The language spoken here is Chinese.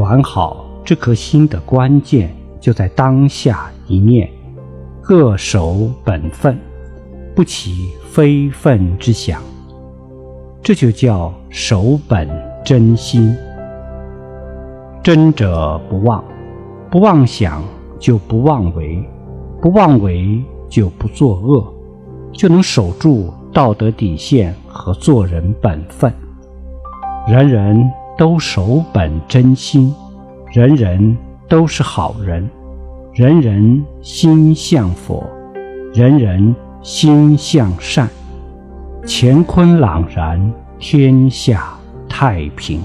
管好这颗心的关键就在当下一念，各守本分，不起非分之想。这就叫守本真心。真者不妄，不妄想就不妄为，不妄为就不作恶，就能守住道德底线和做人本分。人人都守本真心，人人都是好人，人人心向佛，人人心向善。乾坤朗然，天下太平。